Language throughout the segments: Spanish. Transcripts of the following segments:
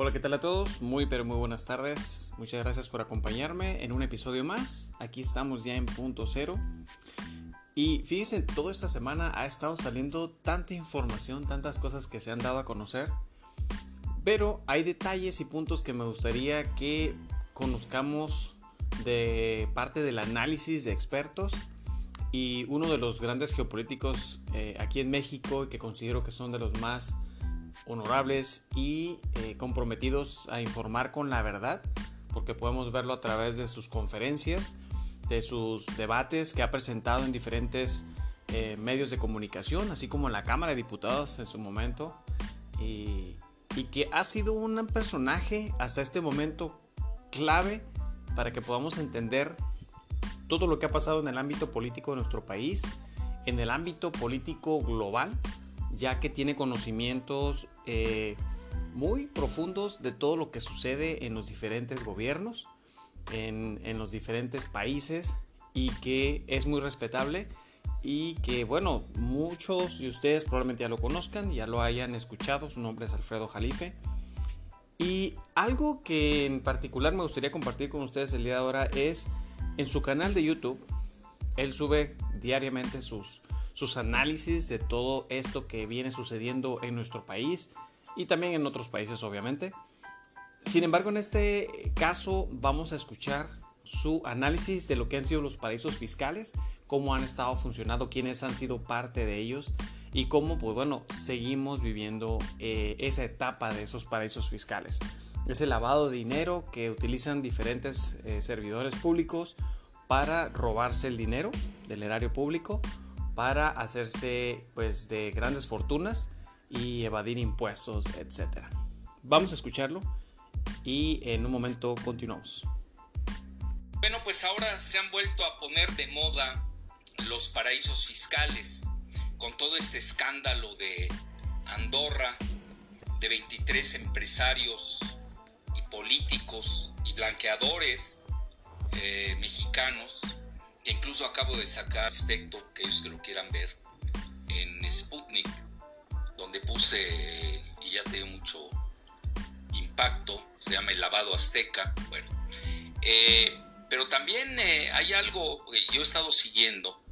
Hola, ¿qué tal a todos? Muy pero muy buenas tardes. Muchas gracias por acompañarme en un episodio más. Aquí estamos ya en punto cero. Y fíjense, toda esta semana ha estado saliendo tanta información, tantas cosas que se han dado a conocer. Pero hay detalles y puntos que me gustaría que conozcamos de parte del análisis de expertos y uno de los grandes geopolíticos eh, aquí en México que considero que son de los más honorables y eh, comprometidos a informar con la verdad, porque podemos verlo a través de sus conferencias, de sus debates que ha presentado en diferentes eh, medios de comunicación, así como en la Cámara de Diputados en su momento, y, y que ha sido un personaje hasta este momento clave para que podamos entender todo lo que ha pasado en el ámbito político de nuestro país, en el ámbito político global, ya que tiene conocimientos eh, muy profundos de todo lo que sucede en los diferentes gobiernos, en, en los diferentes países y que es muy respetable y que bueno, muchos de ustedes probablemente ya lo conozcan, ya lo hayan escuchado, su nombre es Alfredo Jalife. Y algo que en particular me gustaría compartir con ustedes el día de ahora es en su canal de YouTube, él sube diariamente sus, sus análisis de todo esto que viene sucediendo en nuestro país y también en otros países obviamente. Sin embargo, en este caso vamos a escuchar su análisis de lo que han sido los paraísos fiscales, cómo han estado funcionando, quiénes han sido parte de ellos y cómo, pues bueno, seguimos viviendo eh, esa etapa de esos paraísos fiscales. Ese lavado de dinero que utilizan diferentes eh, servidores públicos para robarse el dinero del erario público, para hacerse pues de grandes fortunas y evadir impuestos, etc. Vamos a escucharlo y en un momento continuamos. Bueno, pues ahora se han vuelto a poner de moda los paraísos fiscales con todo este escándalo de Andorra, de 23 empresarios y políticos y blanqueadores eh, mexicanos, incluso acabo de sacar aspecto, que ellos que lo quieran ver, en Sputnik, donde puse, y ya tiene mucho impacto, se llama el lavado azteca, bueno, eh, pero también eh, hay algo que yo he estado siguiendo,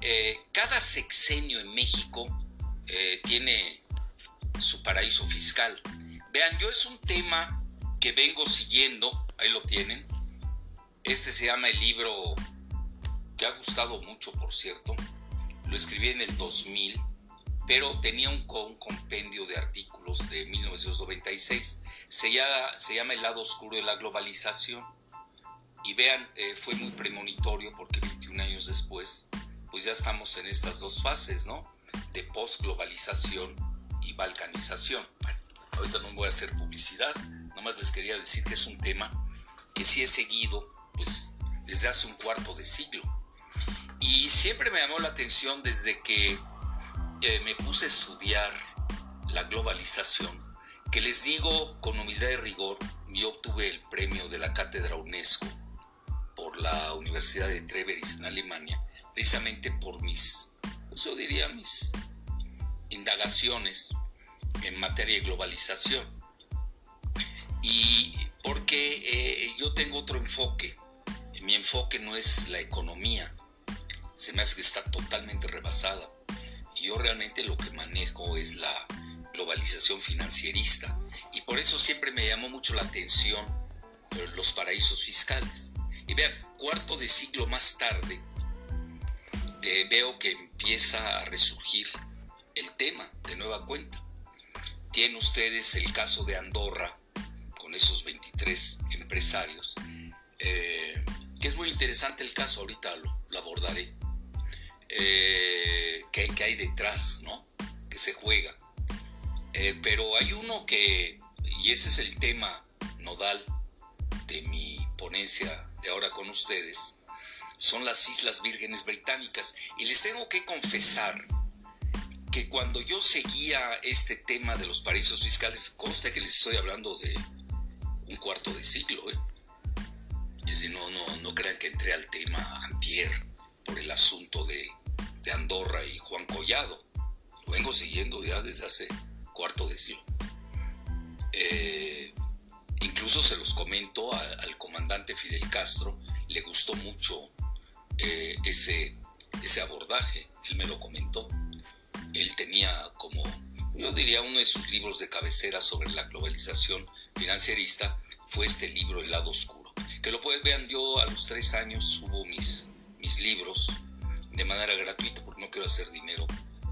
eh, cada sexenio en México tiene su paraíso fiscal. Vean, yo es un tema que vengo siguiendo, ahí lo tienen. Este se llama el libro que ha gustado mucho, por cierto. Lo escribí en el 2000, pero tenía un, compendio de artículos de 1996. Se llama, se llama El lado oscuro de la globalización. Y vean, eh, fue muy premonitorio porque 21 años después pues ya estamos en estas dos fases, ¿no? De post-globalización y balcanización. Bueno, ahorita no voy a hacer publicidad, nomás les quería decir que es un tema que sí he seguido, pues, desde hace un cuarto de siglo. Y siempre me llamó la atención desde que eh, me puse a estudiar la globalización, que les digo con humildad y rigor, yo obtuve el premio de la cátedra UNESCO por la Universidad de Treveris en Alemania precisamente por mis, pues yo diría mis indagaciones en materia de globalización. Y porque eh, yo tengo otro enfoque. Mi enfoque no es la economía. Se me hace que está totalmente rebasada. Yo realmente lo que manejo es la globalización financierista. Y por eso siempre me llamó mucho la atención eh, los paraísos fiscales. Y vean, cuarto de siglo más tarde, eh, veo que empieza a resurgir el tema de nueva cuenta. Tienen ustedes el caso de Andorra, con esos 23 empresarios, eh, que es muy interesante el caso, ahorita lo, abordaré, eh, que, hay detrás, ¿no? Que se juega. pero hay uno que, y ese es el tema nodal de mi ponencia de ahora con ustedes, son las Islas Vírgenes Británicas. Y les tengo que confesar que cuando yo seguía este tema de los paraísos fiscales, consta que les estoy hablando de un cuarto de siglo. ¿eh? Es decir, no, no, no crean que entré al tema antier por el asunto de, de Andorra y Juan Collado. Lo vengo siguiendo ya desde hace cuarto de siglo. Eh, incluso se los comento al comandante Fidel Castro, le gustó mucho eh, ese, ese abordaje, él me lo comentó. Él tenía como, yo diría, uno de sus libros de cabecera sobre la globalización financierista fue este libro El lado oscuro. Que lo pueden ver, yo a los tres años subo mis, mis libros de manera gratuita porque no quiero hacer dinero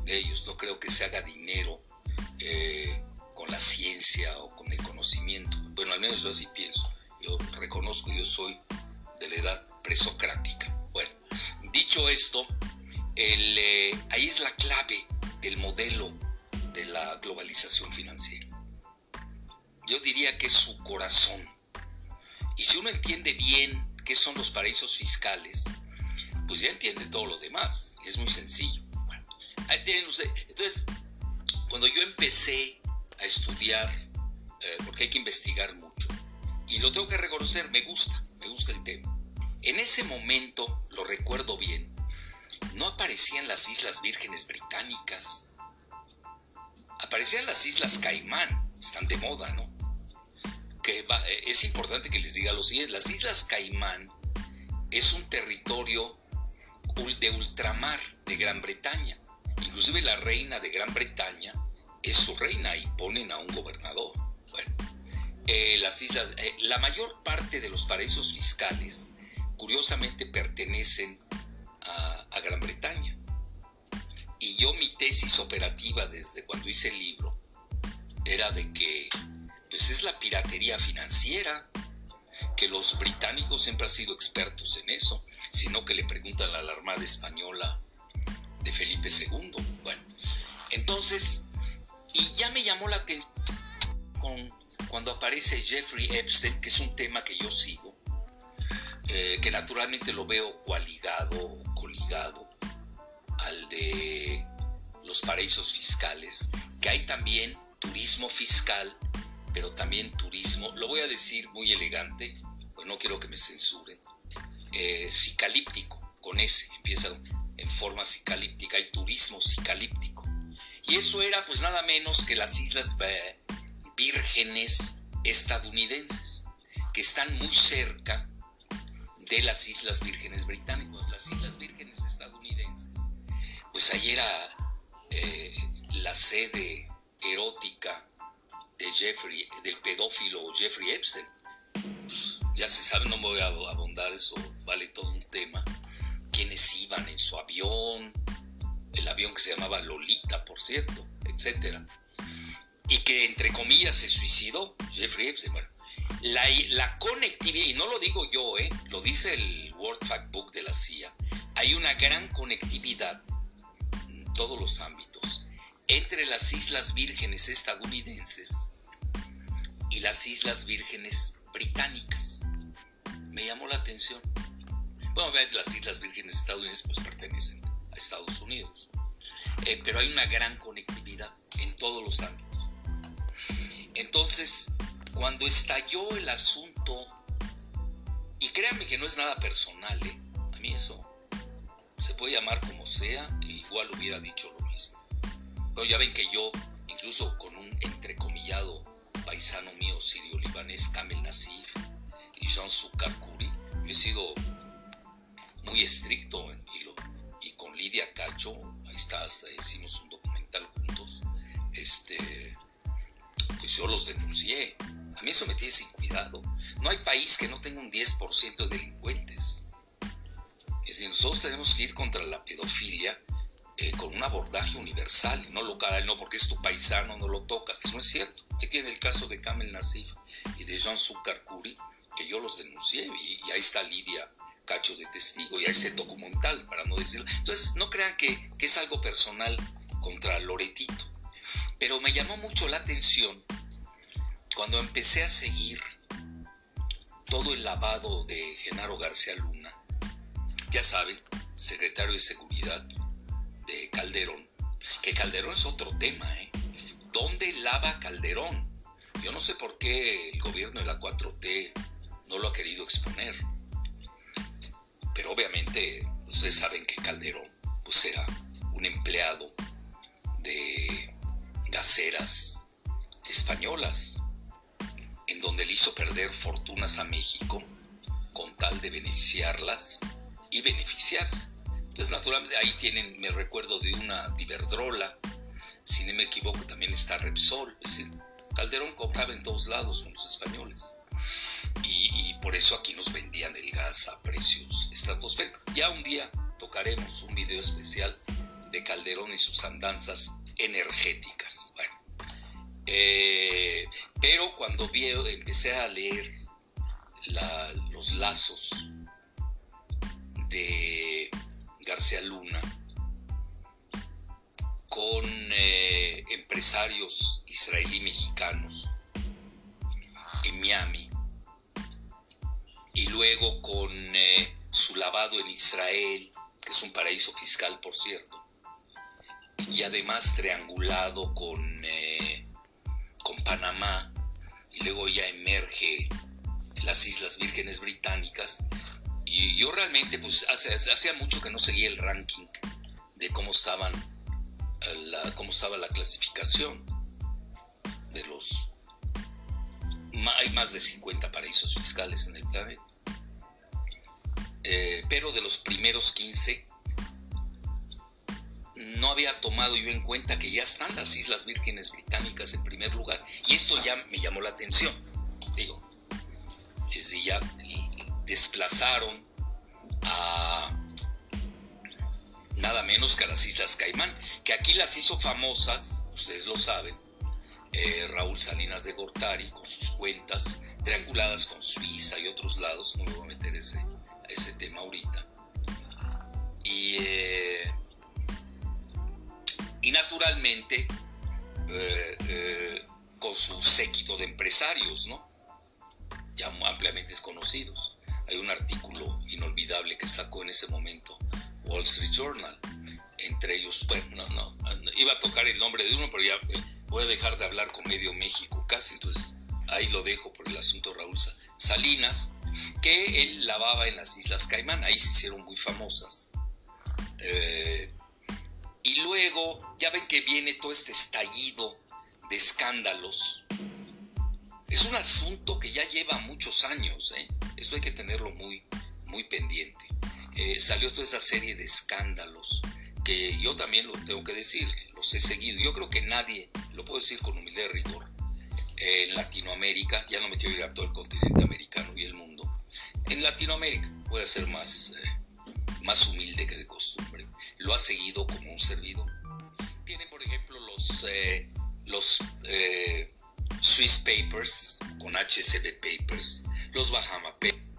de ellos, no creo que se haga dinero eh, con la ciencia o con el conocimiento. Bueno, al menos yo así pienso. Yo reconozco, yo soy de la edad presocrática. Bueno, dicho esto, eh, ahí es la clave del modelo de la globalización financiera. Yo diría que es su corazón. Y si uno entiende bien qué son los paraísos fiscales, pues ya entiende todo lo demás. Es muy sencillo. Entonces, cuando yo empecé a estudiar, eh, porque hay que investigar mucho, y lo tengo que reconocer, me gusta, me gusta el tema. En ese momento, lo recuerdo bien, no aparecían las Islas Vírgenes Británicas. Aparecían las Islas Caimán, están de moda, ¿no? Que eh, es importante que les diga lo siguiente, las Islas Caimán es un territorio de ultramar de Gran Bretaña. Inclusive la reina de Gran Bretaña es su reina y ponen a un gobernador. Bueno, eh, las islas, eh, la mayor parte de los paraísos fiscales curiosamente pertenecen a, Gran Bretaña. Y yo mi tesis operativa desde cuando hice el libro era de que pues es la piratería financiera, que los británicos siempre han sido expertos en eso, sino que le preguntan a la Armada Española de Felipe II. Bueno, entonces, y ya me llamó la atención cuando aparece Jeffrey Epstein, que es un tema que yo sigo, eh, que naturalmente lo veo coaligado coligado al de los paraísos fiscales, que hay también turismo fiscal, pero también turismo, lo voy a decir muy elegante, pues no quiero que me censuren, eh, con ese, empieza en forma psicalíptica, hay turismo psicalíptico. Y eso era pues nada menos que las islas vírgenes estadounidenses, que están muy cerca de las Islas Vírgenes Británicas, las Islas Vírgenes estadounidenses. Pues ahí era eh, la sede erótica de Jeffrey, del pedófilo Jeffrey Epstein. Pues, ya se sabe, no me voy a abondar, eso vale todo un tema. Quienes iban en su avión, el avión que se llamaba Lolita, por cierto, etc. Y que entre comillas se suicidó Jeffrey Epstein. Bueno, la, conectividad, y no lo digo yo, eh, lo dice el World Factbook de la CIA, hay una gran conectividad en todos los ámbitos entre las Islas Vírgenes estadounidenses y las Islas Vírgenes británicas. Me llamó la atención. Bueno, las Islas Vírgenes estadounidenses pues pertenecen a Estados Unidos, eh, pero hay una gran conectividad en todos los ámbitos. Entonces, cuando estalló el asunto, y créanme que no es nada personal, ¿eh? a mí eso se puede llamar como sea, igual hubiera dicho lo mismo. Pero ya ven que yo, incluso con un entrecomillado paisano mío sirio-libanés, Kamel Nassif y Jean Sukar Kuri, he sido muy estricto y, y con Lidia Cacho, ahí está, hasta hicimos un documental juntos, este, pues yo los denuncié a mí eso me tiene sin cuidado. No hay país que no tenga un 10% de delincuentes. Es decir, nosotros tenemos que ir contra la pedofilia eh, con un abordaje universal, no local, no porque es tu paisano, no lo tocas. Eso no es cierto. Ahí tiene el caso de Kamel Nassif y de Jean Kuri, que yo los denuncié, y, ahí está Lidia Cacho de testigo, y ahí es el documental, para no decirlo. Entonces, no crean que, que es algo personal contra Loretito. Pero me llamó mucho la atención cuando empecé a seguir todo el lavado de Genaro García Luna, ya saben, secretario de Seguridad de Calderón, que Calderón es otro tema, ¿eh? ¿Dónde lava Calderón? Yo no sé por qué el gobierno de la 4T no lo ha querido exponer. Pero obviamente ustedes saben que Calderón pues era un empleado de gaseras españolas en donde le hizo perder fortunas a México con tal de beneficiarlas y beneficiarse. Entonces, naturalmente, ahí tienen, me recuerdo de una Diverdrola, si no me equivoco, también está Repsol. Es decir, Calderón cobraba en todos lados con los españoles. Y, por eso aquí nos vendían el gas a precios estratosféricos. Ya un día tocaremos un video especial de Calderón y sus andanzas energéticas. Eh, pero cuando vi, empecé a leer los lazos de Luna con eh, empresarios israelí mexicanos en Miami y luego con eh, su lavado en Israel, que es un paraíso fiscal por cierto, y además triangulado con, eh, con Panamá, y luego ya emerge las Islas Vírgenes Británicas, y yo realmente pues hacía mucho que no seguía el ranking de cómo estaban la, cómo estaba la clasificación de los... Hay más de 50 paraísos fiscales en el planeta. Eh, pero de los primeros 15 no había tomado yo en cuenta que ya están las Islas Vírgenes Británicas en primer lugar. Y esto ya me llamó la atención. Digo, es ya desplazaron a nada menos que a las Islas Caimán, que aquí las hizo famosas, ustedes lo saben, eh, Raúl Salinas de Gortari con sus cuentas trianguladas con Suiza y otros lados, no me voy a meter ese, a ese tema ahorita. Y, eh, y naturalmente eh, con su séquito de empresarios, ¿no? ya ampliamente desconocidos. Hay un artículo inolvidable que sacó en ese momento Wall Street Journal. Entre ellos, bueno, no, no, iba a tocar el nombre de uno, pero ya eh, voy a dejar de hablar con medio México casi, entonces ahí lo dejo por el asunto Raúl Salinas, que él lavaba en las Islas Caimán, ahí se hicieron muy famosas. Eh, y luego, ya ven que viene todo este estallido de escándalos. Es un asunto que ya lleva muchos años, ¿eh? esto hay que tenerlo muy, muy pendiente. Eh, salió toda esa serie de escándalos que yo también lo tengo que decir, los he seguido. Yo creo que nadie, lo puedo decir con humildad y rigor, en Latinoamérica, ya no me quiero ir a todo el continente americano y el mundo, en Latinoamérica, a ser más, eh, más humilde que de costumbre, lo ha seguido como un servidor. Tienen, por ejemplo, los, eh, los Swiss Papers con HCB Papers, los Bahama Papers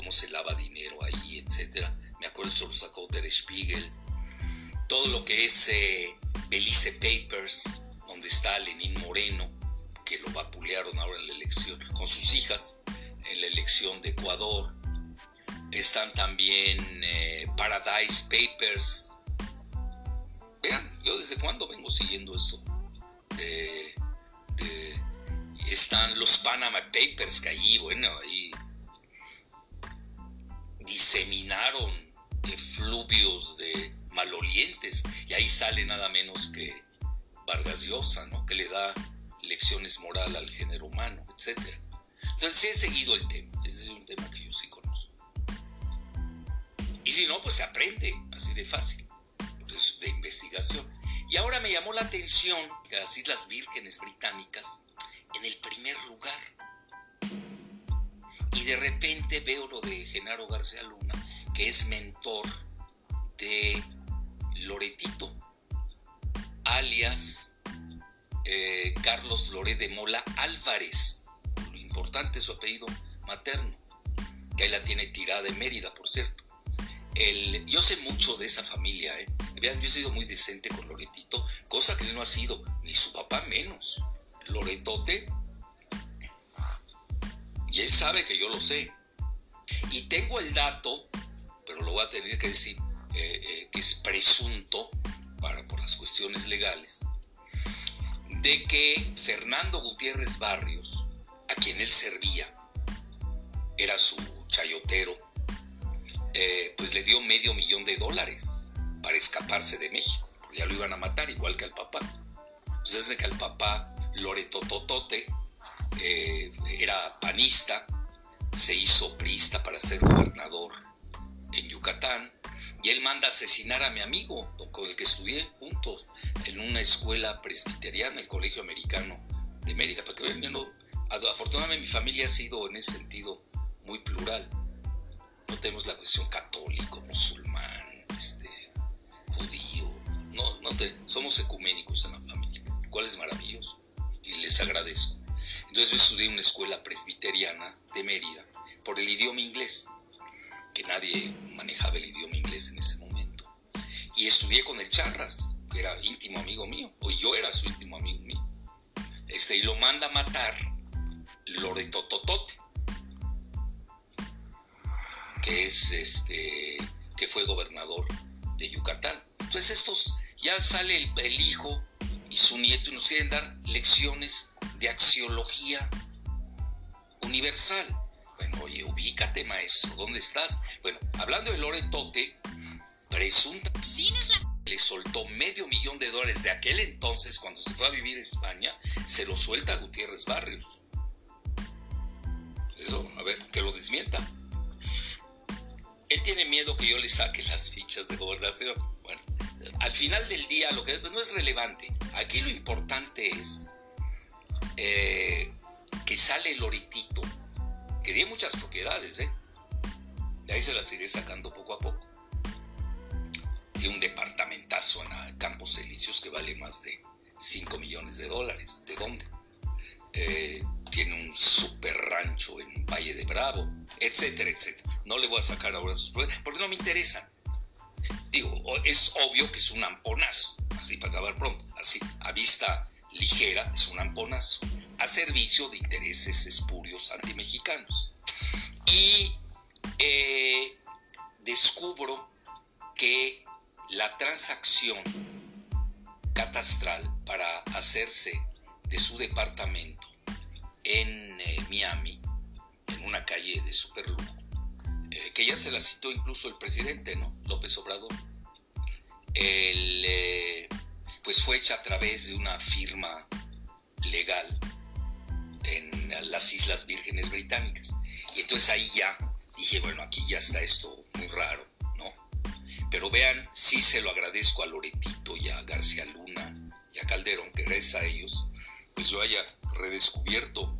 cómo se lava dinero ahí, etcétera. Me acuerdo eso lo sacó Der Spiegel. Todo lo que es eh, Belice Papers, donde está Lenín Moreno, que lo vapulearon ahora en la elección, con sus hijas en la elección de Ecuador. Están también eh, Paradise Papers. Vean, yo desde cuándo vengo siguiendo esto. Están los Panama Papers, que ahí, bueno, ahí diseminaron efluvios de malolientes y ahí sale nada menos que Vargas Llosa, ¿no? que le da lecciones moral al género humano, etc. Entonces he seguido el tema, ese es un tema que yo sí conozco. Y si no, pues se aprende así de fácil, de investigación. Y ahora me llamó la atención las Islas Vírgenes Británicas, en el primer lugar, y de repente veo lo de Genaro García Luna, que es mentor de Loretito, alias eh, Carlos Loré de Mola Álvarez. Lo importante es su apellido materno, que ahí la tiene tirada de Mérida, por cierto. Yo sé mucho de esa familia, ¿eh? Vean, yo he sido muy decente con Loretito, cosa que él no ha sido, ni su papá menos. Loretote y él sabe que yo lo sé. Y tengo el dato, pero lo voy a tener que decir, eh, eh, que es presunto para, por las cuestiones legales, de que Fernando Gutiérrez Barrios, a quien él servía, era su chayotero, eh, pues le dio medio millón de dólares para escaparse de México, porque ya lo iban a matar igual que al papá. Entonces, desde que al papá Loreto Totote eh, era panista, se hizo prista para ser gobernador en Yucatán y él manda asesinar a mi amigo con el que estudié juntos en una escuela presbiteriana, el Colegio Americano de Mérida. Para que vean, afortunadamente mi familia ha sido en ese sentido muy plural. No tenemos la cuestión católico, musulmán, este, No, no somos ecuménicos en la familia, lo cual es maravilloso y les agradezco. Entonces yo estudié en una escuela presbiteriana de Mérida por el idioma inglés, que nadie manejaba el idioma inglés en ese momento. Y estudié con el Charras, que era íntimo amigo mío, o yo era su íntimo amigo mío. Este, y lo manda a matar Loreto Totote, que es este, que fue gobernador de Yucatán. Entonces estos, ya sale el, hijo y su nieto y nos quieren dar lecciones de axiología universal. Bueno, oye, ubícate, maestro, ¿dónde estás? Bueno, hablando de Loretote, presunta le soltó medio millón de dólares de aquel entonces cuando se fue a vivir a España, se lo suelta a Gutiérrez Barrios. Eso, a ver, que lo desmienta. Él tiene miedo que yo le saque las fichas de gobernación. Al final del día lo que no es relevante. Aquí lo importante es eh, que sale el oritito, que tiene muchas propiedades, ¿eh? De ahí se las iré sacando poco a poco. Tiene un departamentazo en Campos Elíseos que vale más de 5 millones de dólares. ¿De dónde? Eh, tiene un super rancho en Valle de Bravo, etcétera, etcétera. No le voy a sacar ahora sus propiedades porque no me interesan. Digo, es obvio que es un amponazo, así para acabar pronto, así, a vista ligera es un amponazo a servicio de intereses espurios antimexicanos. Y eh, descubro que la transacción catastral para hacerse de su departamento en eh, Miami, en una calle de superlujo, eh, que ya se la citó incluso el presidente, ¿no? López Obrador. El, pues fue hecha a través de una firma legal en las Islas Vírgenes Británicas. Y entonces ahí ya dije, bueno, aquí ya está esto muy raro, ¿no? Pero vean, sí se lo agradezco a Loretito y a García Luna y a Calderón, que gracias a ellos, pues yo haya redescubierto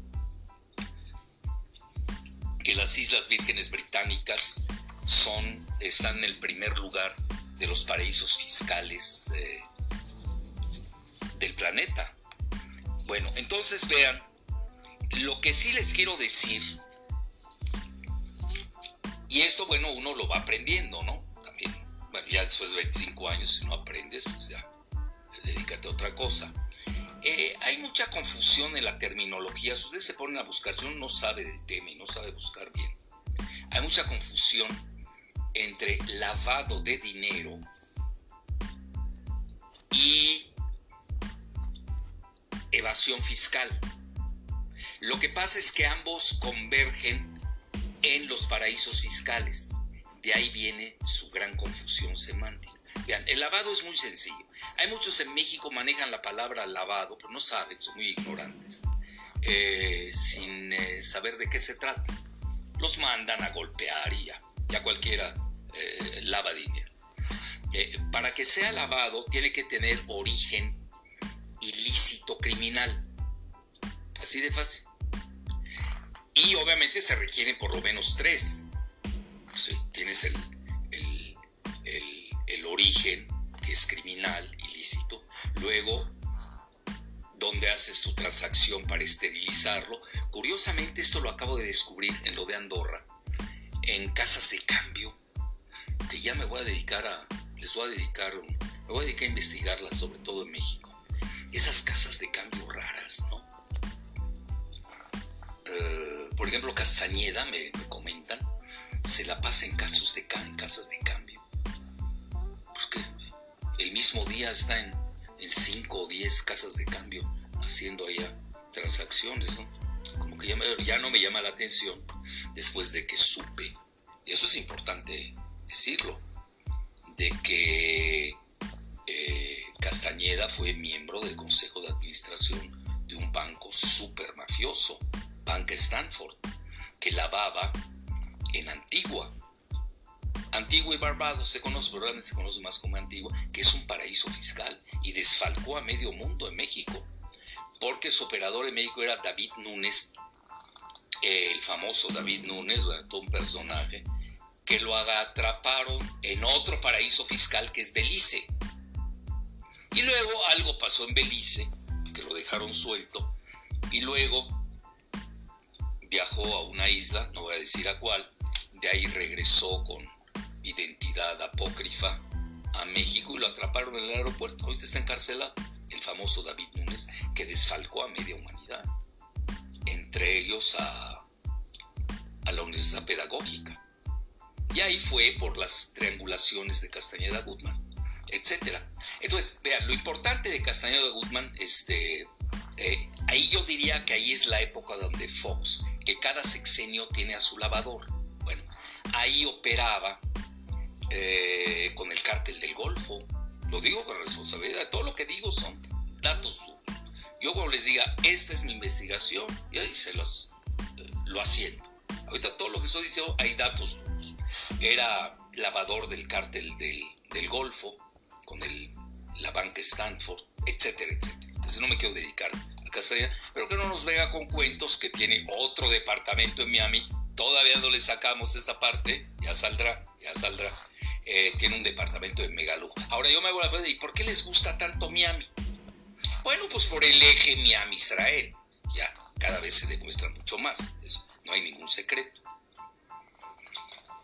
que las Islas Vírgenes Británicas son, están en el primer lugar de los paraísos fiscales eh, del planeta. Bueno, entonces vean, lo que sí les quiero decir, y esto, bueno, uno lo va aprendiendo, ¿no? También, bueno, ya después de 25 años, si no aprendes, pues ya, dedícate a otra cosa. Eh, hay mucha confusión en la terminología. Si ustedes se ponen a buscar, si uno no sabe del tema y no sabe buscar bien, hay mucha confusión entre lavado de dinero y evasión fiscal. Lo que pasa es que ambos convergen en los paraísos fiscales. De ahí viene su gran confusión semántica. Vean, el lavado es muy sencillo. Hay muchos en México manejan la palabra lavado, pero no saben, son muy ignorantes, eh, sin eh, saber de qué se trata. Los mandan a golpear y ya, ya cualquiera eh, lava dinero. para que sea lavado tiene que tener origen ilícito criminal. Así de fácil. Y obviamente se requieren por lo menos tres. tienes el, el, origen, que es criminal, ilícito. Luego, dónde haces tu transacción para esterilizarlo. Curiosamente, esto lo acabo de descubrir en lo de Andorra, en casas de cambio, que ya me voy a dedicar a, les voy a dedicar, me voy a dedicar a investigarlas, sobre todo en México esas casas de cambio raras, ¿no? Eh, por ejemplo, Castañeda, me, comentan, se la pasa en, casos de, en casas de cambio. El mismo día está en, en cinco o diez casas de cambio haciendo allá transacciones. Como que ya, ya no me llama la atención después de que supe, y eso es importante decirlo, de que eh, Castañeda fue miembro del Consejo de Administración de un banco super mafioso, Banca Stanford, que lavaba en Antigua. Antigua y Barbados se conoce, pero se conoce más como Antigua, que es un paraíso fiscal y desfalcó a medio mundo en México, porque su operador en México era David Núñez, el famoso David Núñez, todo un personaje, que lo atraparon en otro paraíso fiscal que es Belice. Y luego algo pasó en Belice, que lo dejaron suelto, y luego viajó a una isla, no voy a decir a cuál, de ahí regresó con identidad apócrifa a México y lo atraparon en el aeropuerto. Ahorita está encarcelado el famoso David Núñez, que desfalcó a media humanidad, entre ellos a, a la Universidad Pedagógica. Y ahí fue por las triangulaciones de Castañeda Gutman, etc. Entonces, vean, lo importante de Castañeda Gutman, este, eh, ahí yo diría que ahí es la época donde Fox, que cada sexenio tiene a su lavador. Bueno, ahí operaba eh, con el cártel del Golfo. Lo digo con responsabilidad, todo lo que digo son datos Yo cuando les diga, esta es mi investigación, y ahí se los eh, lo asiento. Ahorita todo lo que estoy diciendo hay datos era lavador del cártel del, Golfo, con el, la banca Stanford, etcétera, etcétera. Entonces no me quiero dedicar a Castañeda, pero que no nos venga con cuentos que tiene otro departamento en Miami. Todavía no le sacamos esa parte, ya saldrá, ya saldrá. Eh, tiene un departamento de megalujo. Ahora yo me hago la pregunta, ¿y por qué les gusta tanto Miami? Bueno, pues por el eje Miami-Israel. Ya cada vez se demuestra mucho más. Eso, no hay ningún secreto.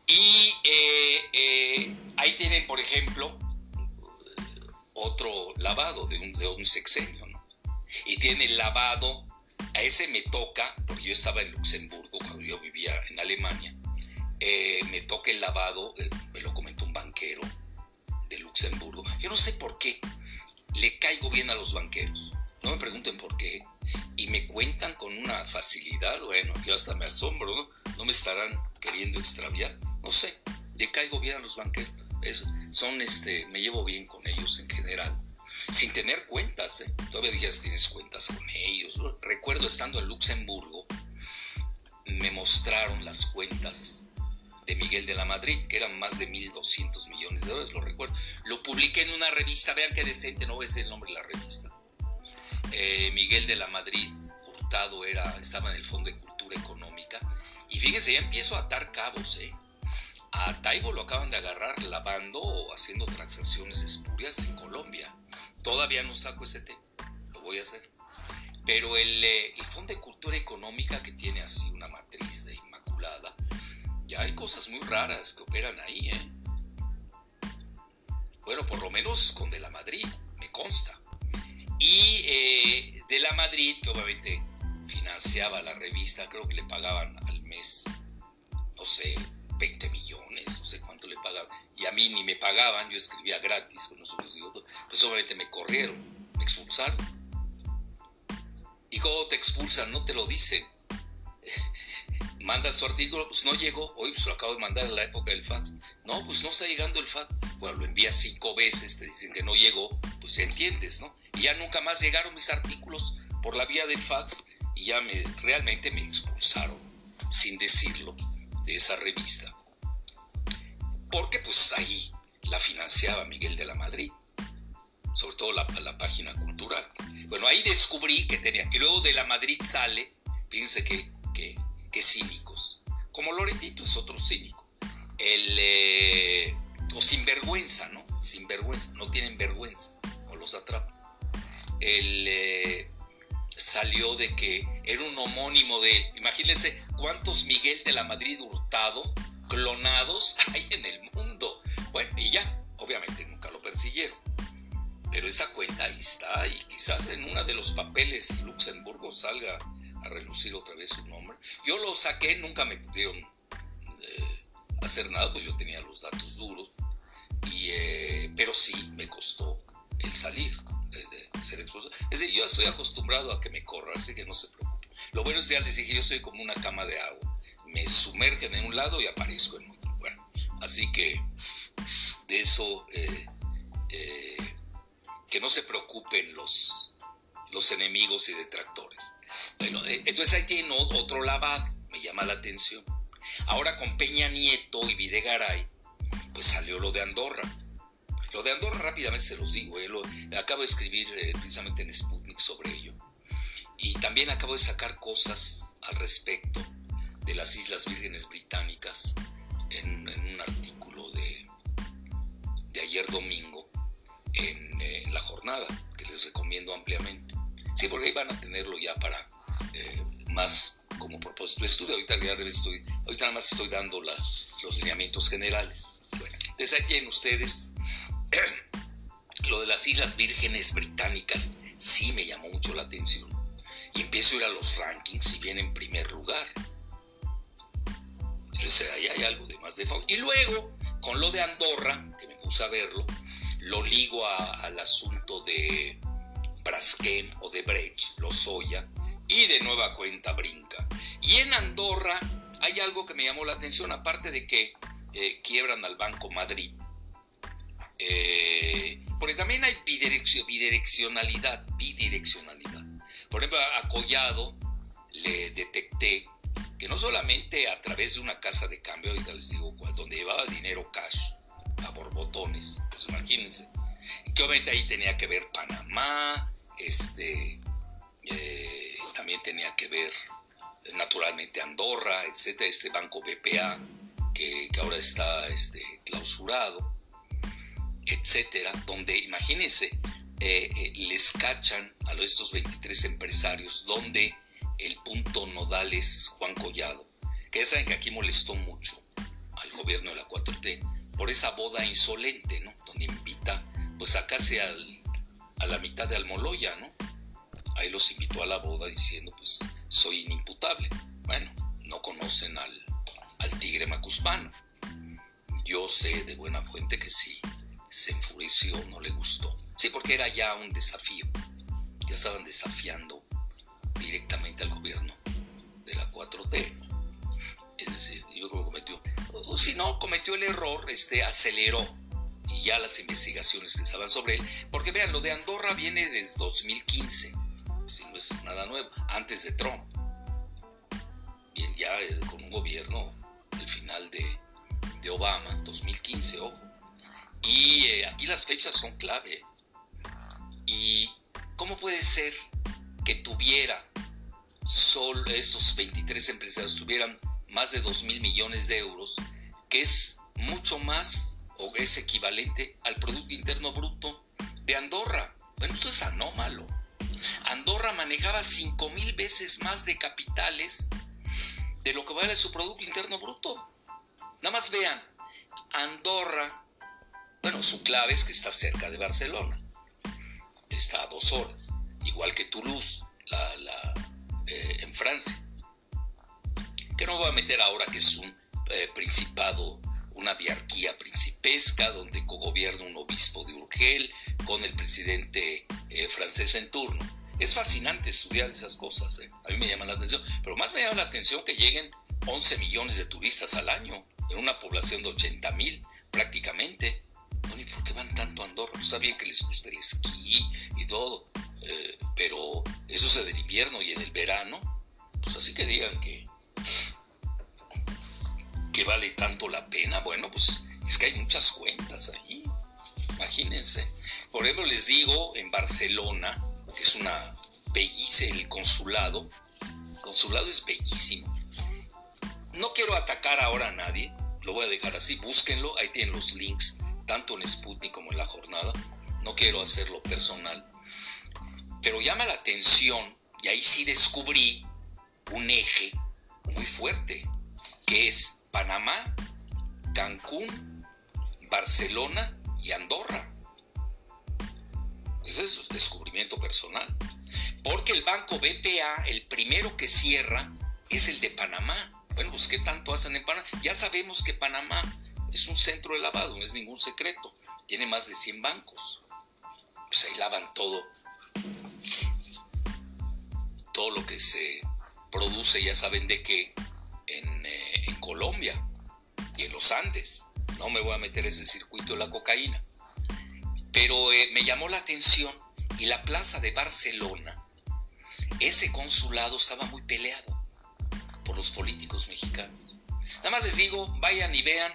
Y eh, eh, ahí tienen, por ejemplo, otro lavado de un, de un sexenio, ¿no? Y tiene el lavado, a ese me toca, porque yo estaba en Luxemburgo cuando yo vivía en Alemania, eh, me toca el lavado, me lo comentó banquero de Luxemburgo. Yo no sé por qué le caigo bien a los banqueros. No me pregunten por qué. Y me cuentan con una facilidad, bueno, yo hasta me asombro, ¿no? No me estarán queriendo extraviar no sé, le caigo bien a los banqueros. son, este, me llevo bien con ellos en general. Sin tener cuentas, ¿eh? Todavía dijeras, tienes cuentas con ellos. Recuerdo estando en Luxemburgo, me mostraron las cuentas de Miguel de la Madrid, que eran más de 1.200 millones de dólares, lo recuerdo. Lo publiqué en una revista, vean qué decente, no decir el nombre de la revista. Eh, Miguel de la Madrid, Hurtado, era, estaba en el Fondo de Cultura Económica. Y fíjense, ya empiezo a atar cabos, ¿eh? A Taibo lo acaban de agarrar lavando o haciendo transacciones espurias en Colombia. Todavía no saco ese tema, lo voy a hacer. Pero el, eh, el Fondo de Cultura Económica que tiene así una matriz de Inmaculada, ya hay cosas muy raras que operan ahí, ¿eh? Bueno, por lo menos con De la Madrid, me consta. Y eh, De la Madrid, que obviamente financiaba la revista, creo que le pagaban al mes, no sé, 20 millones, no sé cuánto le pagaban. Y a mí ni me pagaban, yo escribía gratis con nosotros. Pues obviamente me corrieron, me expulsaron. ¿Y cómo te expulsan? No te lo dicen. Mandas tu artículo, pues no llegó. Hoy pues lo acabo de mandar en la época del fax. No, pues no está llegando el fax. Bueno, lo envías cinco veces, te dicen que no llegó, pues entiendes, ¿no? Y ya nunca más llegaron mis artículos por la vía del fax y ya me, realmente me expulsaron, sin decirlo de esa revista, porque pues ahí la financiaba Miguel de la Madrid, sobre todo la, la página cultural. Bueno, ahí descubrí que tenía, que luego de la Madrid sale, fíjense que, que, cínicos, como Loretito es otro cínico, el, eh, o sinvergüenza, ¿no? Sinvergüenza, no tienen vergüenza, o los atrapas. El, eh, salió de que era un homónimo de él. Imagínense cuántos Miguel de la Madrid Hurtado clonados hay en el mundo. Bueno, y ya, obviamente nunca lo persiguieron. Pero esa cuenta ahí está y quizás en uno de los papeles Luxemburgo salga a relucir otra vez su nombre. Yo lo saqué, nunca me pudieron eh, hacer nada, pues yo tenía los datos duros. Y, eh, pero sí me costó el salir de, ser expulsado. Es decir, yo estoy acostumbrado a que me corra, así que no se preocupe. Lo bueno es que ya les dije, yo soy como una cama de agua. Me sumergen en un lado y aparezco en otro. Bueno, así que de eso, eh, que no se preocupen los, los enemigos y detractores. Bueno, eh, entonces ahí tiene otro lavado, me llama la atención. Ahora con Peña Nieto y Videgaray, pues salió lo de Andorra. Lo de Andorra rápidamente se los digo, eh, acabo de escribir eh, precisamente en Sputnik sobre ello. Y también acabo de sacar cosas al respecto de las Islas Vírgenes Británicas en, un artículo de, de ayer domingo en, en, la jornada, que les recomiendo ampliamente. Sí, porque ahí van a tenerlo ya para más como propósito de estudio. Ahorita, estoy, ahorita nada más estoy dando las, los lineamientos generales. Bueno, entonces ahí tienen ustedes lo de las Islas Vírgenes Británicas. Sí me llamó mucho la atención. Y empiezo a ir a los rankings y viene en primer lugar. Entonces ahí hay algo de más de fondo. Y luego, con lo de Andorra, que me puse a verlo, lo ligo al asunto de Braskem o de Brecht, Lozoya, y de nueva cuenta brinca. Y en Andorra hay algo que me llamó la atención, aparte de que eh, quiebran al Banco Madrid. Eh, porque también hay bidireccionalidad, bidireccionalidad. Por ejemplo, a Collado le detecté que no solamente a través de una casa de cambio, ahorita les digo cuál, donde llevaba dinero cash a borbotones, pues imagínense, que obviamente ahí tenía que ver Panamá, este, eh, también tenía que ver naturalmente Andorra, etcétera, este banco BPA que, ahora está este, clausurado, etcétera, donde imagínense, eh, eh, les cachan a estos 23 empresarios, donde el punto nodal es Juan Collado, que ya saben que aquí molestó mucho al gobierno de la 4T por esa boda insolente, ¿no? Donde invita pues a casi al, a la mitad de Almoloya, ¿no? Ahí los invitó a la boda diciendo, pues soy inimputable. Bueno, no conocen al, al tigre macuspano. Yo sé de buena fuente que sí, se enfureció, no le gustó. Sí, porque era ya un desafío. Ya estaban desafiando directamente al gobierno de la 4T. Es decir, yo creo que cometió, o si no, cometió el error, este, aceleró y ya las investigaciones que estaban sobre él. Porque vean, lo de Andorra viene desde 2015 si no es nada nuevo, antes de Trump. Bien, ya eh, con un gobierno, el final de, Obama, 2015, ojo. Y eh, aquí las fechas son clave. ¿Y cómo puede ser que tuviera, solo estos 23 empresarios tuvieran más de 2 mil millones de euros, que es mucho más o es equivalente al Producto Interno Bruto de Andorra? Bueno, esto es anómalo. Andorra manejaba 5 mil veces más de capitales de lo que vale su Producto Interno Bruto. Nada más vean, Andorra, bueno, su clave es que está cerca de Barcelona, está a dos horas, igual que Toulouse, eh, en Francia. Que no voy a meter ahora que es un eh, principado una diarquía principesca donde cogobierna un obispo de Urgel con el presidente eh, francés en turno. Es fascinante estudiar esas cosas, eh. a mí me llama la atención, pero más me llama la atención que lleguen 11 millones de turistas al año en una población de 80 mil prácticamente. ¿y por qué van tanto a Andorra? Pues está bien que les guste el esquí y todo, eh, pero eso es del invierno y en el verano, pues así que digan que que vale tanto la pena? Bueno, pues es que hay muchas cuentas ahí. Imagínense. Por ejemplo, les digo, en Barcelona, que es una bellísima, el consulado, el consulado es bellísimo. No quiero atacar ahora a nadie, lo voy a dejar así, búsquenlo, ahí tienen los links, tanto en Sputnik como en la jornada. No quiero hacerlo personal. Pero llama la atención, y ahí sí descubrí un eje muy fuerte, que es Panamá, Cancún, Barcelona y Andorra. Ese es descubrimiento personal. Porque el banco BPA, el primero que cierra, es el de Panamá. Bueno, pues ¿qué tanto hacen en Panamá? Ya sabemos que Panamá es un centro de lavado, no es ningún secreto. Tiene más de 100 bancos. Pues ahí lavan todo. Todo lo que se produce, ya saben de qué, en, eh, Y en los Andes. No me voy a meter ese circuito de la cocaína. Pero eh, me llamó la atención y la plaza de Barcelona ese consulado estaba muy peleado por los políticos mexicanos. Nada más les digo, vayan y vean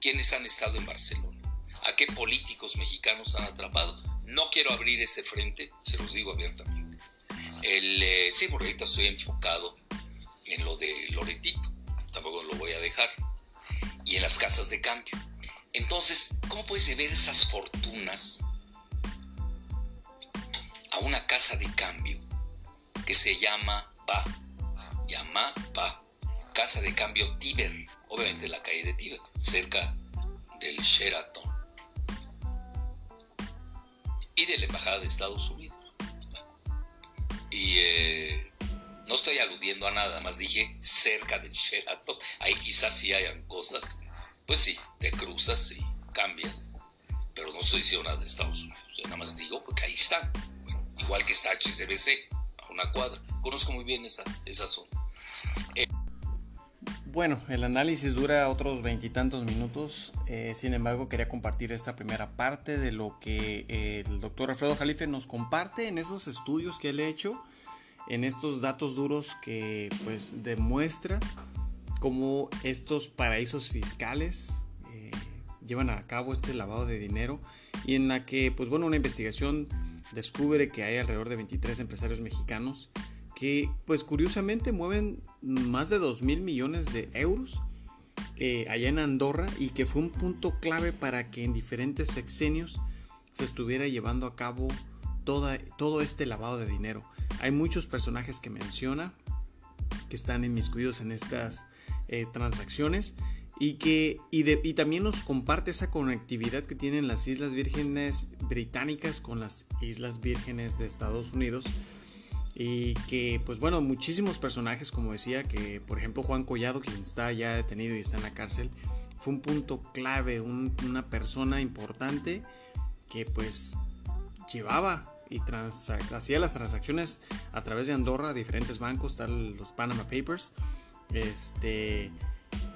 quiénes han estado en Barcelona, a qué políticos mexicanos han atrapado. No quiero abrir ese frente, se los digo abiertamente. El, eh, sí, porque estoy enfocado en lo de Loretito, tampoco lo voy a dejar, y en las casas de cambio. Entonces, ¿cómo puedes ver esas fortunas a una casa de cambio que se llama BA? Llama BA, Casa de Cambio Tiber, obviamente en la calle de Tiber, cerca del Sheraton y de la Embajada de Estados Unidos. Y eh, no estoy aludiendo a nada, más dije cerca del Sheraton. Ahí quizás sí hayan cosas pues sí, te cruzas y cambias. Pero no estoy diciendo nada de Estados Unidos. Nada más digo porque ahí está. igual que está HCBC, a una cuadra. Conozco muy bien esa, esa zona. Eh, bueno, el análisis dura otros veintitantos minutos. Eh, sin embargo, quería compartir esta primera parte de lo que eh, el doctor Alfredo Jalife nos comparte en esos estudios que él ha hecho, en estos datos duros que pues demuestra cómo estos paraísos fiscales eh, llevan a cabo este lavado de dinero y en la que, pues bueno, una investigación descubre que hay alrededor de 23 empresarios mexicanos que, pues curiosamente, mueven más de 2 mil millones de euros eh, allá en Andorra y que fue un punto clave para que en diferentes sexenios se estuviera llevando a cabo toda, todo este lavado de dinero. Hay muchos personajes que menciona que están inmiscuidos en estas eh, transacciones y que y, también nos comparte esa conectividad que tienen las Islas Vírgenes británicas con las Islas Vírgenes de Estados Unidos y que pues bueno muchísimos personajes como decía que por ejemplo Juan Collado quien está ya detenido y está en la cárcel fue un punto clave una persona importante que pues llevaba y hacía las transacciones a través de Andorra a diferentes bancos tal los Panama Papers este,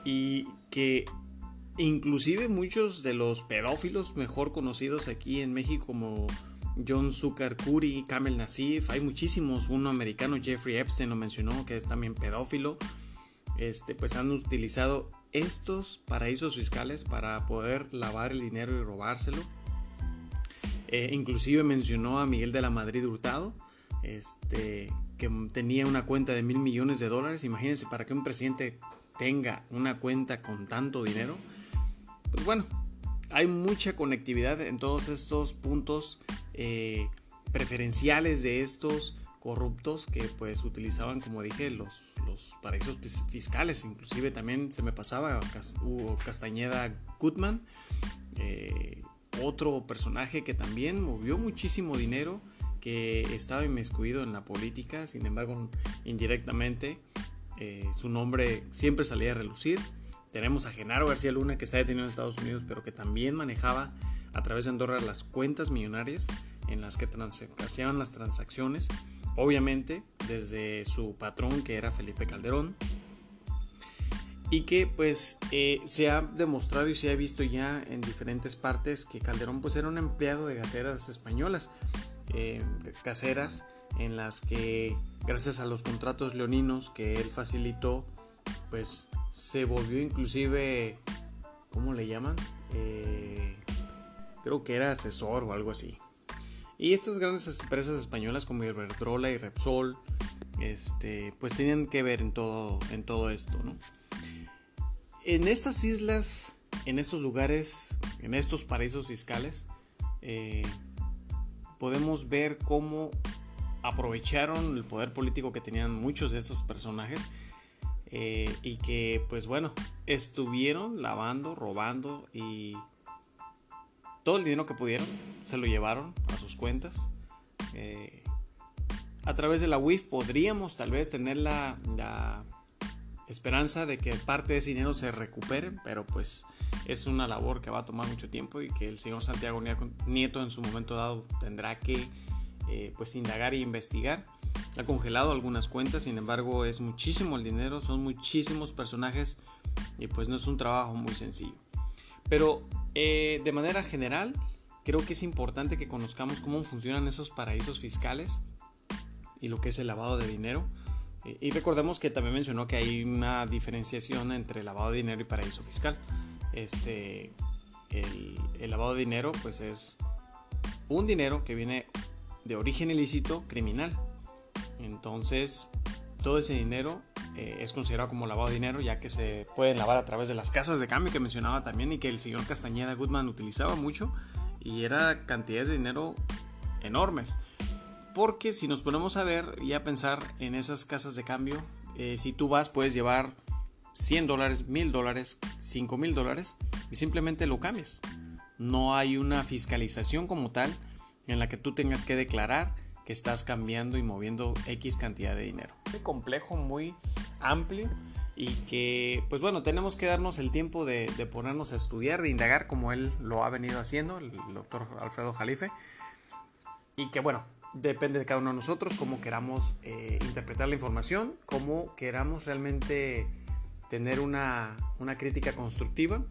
y que inclusive muchos de los pedófilos mejor conocidos aquí en México como John Zucker Curry, Kamel Nassif, hay muchísimos, uno americano, Jeffrey Epstein lo mencionó, que es también pedófilo, este, pues han utilizado estos paraísos fiscales para poder lavar el dinero y robárselo. Eh, inclusive mencionó a Miguel de la Madrid Hurtado, este, que tenía una cuenta de mil millones de dólares. Imagínense, para que un presidente tenga una cuenta con tanto dinero. Pues bueno, hay mucha conectividad en todos estos puntos eh, preferenciales de estos corruptos que pues utilizaban, como dije, los, los paraísos fiscales. Inclusive también se me pasaba Castañeda Goodman, eh, otro personaje que también movió muchísimo dinero que estaba inmiscuido en la política, sin embargo, indirectamente eh, su nombre siempre salía a relucir. Tenemos a Genaro García Luna, que está detenido en Estados Unidos, pero que también manejaba a través de Andorra las cuentas millonarias en las que hacían las transacciones, obviamente desde su patrón, que era Felipe Calderón, y que pues eh, se ha demostrado y se ha visto ya en diferentes partes que Calderón pues era un empleado de gaseras españolas eh, caseras en las que gracias a los contratos leoninos que él facilitó pues se volvió inclusive ¿cómo le llaman? Eh, creo que era asesor o algo así y estas grandes empresas españolas como Iberdrola y Repsol este, pues tenían que ver en todo, en todo esto en estas islas en estos lugares en estos paraísos fiscales eh, podemos ver cómo aprovecharon el poder político que tenían muchos de estos personajes eh, y que pues bueno estuvieron lavando, robando y todo el dinero que pudieron se lo llevaron a sus cuentas. Eh, a través de la WIF podríamos tal vez tener la, la esperanza de que parte de ese dinero se recupere, pero pues es una labor que va a tomar mucho tiempo y que el señor Santiago Nieto en su momento dado tendrá que eh, pues indagar e investigar. Ha congelado algunas cuentas, sin embargo es muchísimo el dinero, son muchísimos personajes y pues no es un trabajo muy sencillo. Pero eh, de manera general creo que es importante que conozcamos cómo funcionan esos paraísos fiscales y lo que es el lavado de dinero. Y recordemos que también mencionó que hay una diferenciación entre lavado de dinero y paraíso fiscal. Este, el, el, lavado de dinero pues es un dinero que viene de origen ilícito criminal. Entonces, todo ese dinero eh, es considerado como lavado de dinero ya que se pueden lavar a través de las casas de cambio que mencionaba también y que el señor Castañeda Goodman utilizaba mucho y era cantidades de dinero enormes. Porque si nos ponemos a ver y a pensar en esas casas de cambio, eh, si tú vas puedes llevar 100 dólares, 1000 dólares, 5 mil dólares y simplemente lo cambias. No hay una fiscalización como tal en la que tú tengas que declarar que estás cambiando y moviendo X cantidad de dinero. Muy complejo, muy amplio y que pues bueno, tenemos que darnos el tiempo de, ponernos a estudiar, de indagar como él lo ha venido haciendo, el doctor Alfredo Jalife. Y que bueno, depende de cada uno de nosotros cómo queramos eh, interpretar la información, cómo queramos realmente tener una, crítica constructiva.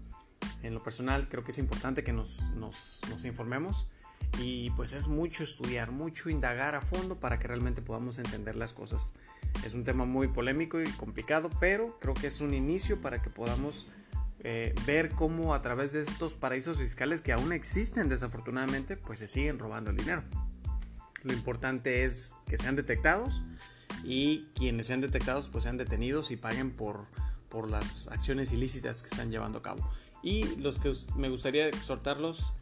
En lo personal creo que es importante que nos, nos, informemos y pues es mucho estudiar, mucho indagar a fondo para que realmente podamos entender las cosas. Es un tema muy polémico y complicado, pero creo que es un inicio para que podamos eh, ver cómo a través de estos paraísos fiscales que aún existen desafortunadamente, pues se siguen robando el dinero. Lo importante es que sean detectados y quienes sean detectados pues sean detenidos y paguen por, por las acciones ilícitas que están llevando a cabo. Y los que me gustaría exhortarlos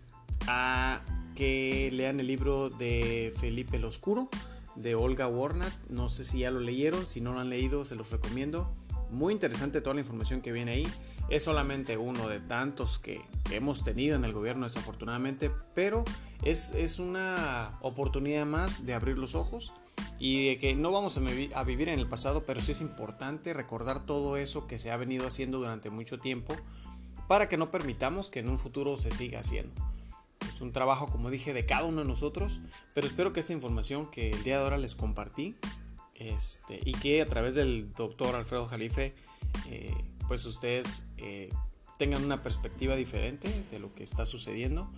a que lean el libro de Felipe el Oscuro de Olga Warnat. No sé si ya lo leyeron, si no lo han leído se los recomiendo. Muy interesante toda la información que viene ahí. Es solamente uno de tantos que, hemos tenido en el gobierno desafortunadamente, pero es, es, una oportunidad más de abrir los ojos y de que no vamos a, vivir en el pasado, pero sí es importante recordar todo eso que se ha venido haciendo durante mucho tiempo para que no permitamos que en un futuro se siga haciendo. Es un trabajo, como dije, de cada uno de nosotros, pero espero que esta información que el día de ahora les compartí este, y que a través del doctor Alfredo Jalife eh, pues ustedes eh, tengan una perspectiva diferente de lo que está sucediendo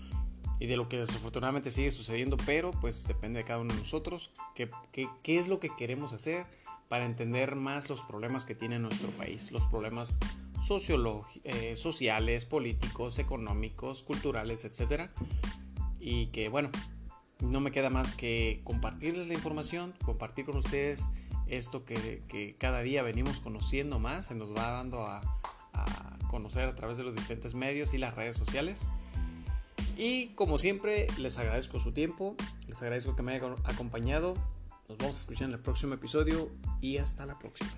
y de lo que desafortunadamente sigue sucediendo, pero pues depende de cada uno de nosotros, qué, qué, es lo que queremos hacer para entender más los problemas que tiene nuestro país, los problemas eh, sociales, políticos, económicos, culturales, etc. Y que bueno, no me queda más que compartirles la información, compartir con ustedes esto que, cada día venimos conociendo más, se nos va dando a, conocer a través de los diferentes medios y las redes sociales. Y como siempre, les agradezco su tiempo, les agradezco que me hayan acompañado. Nos vamos a escuchar en el próximo episodio y hasta la próxima.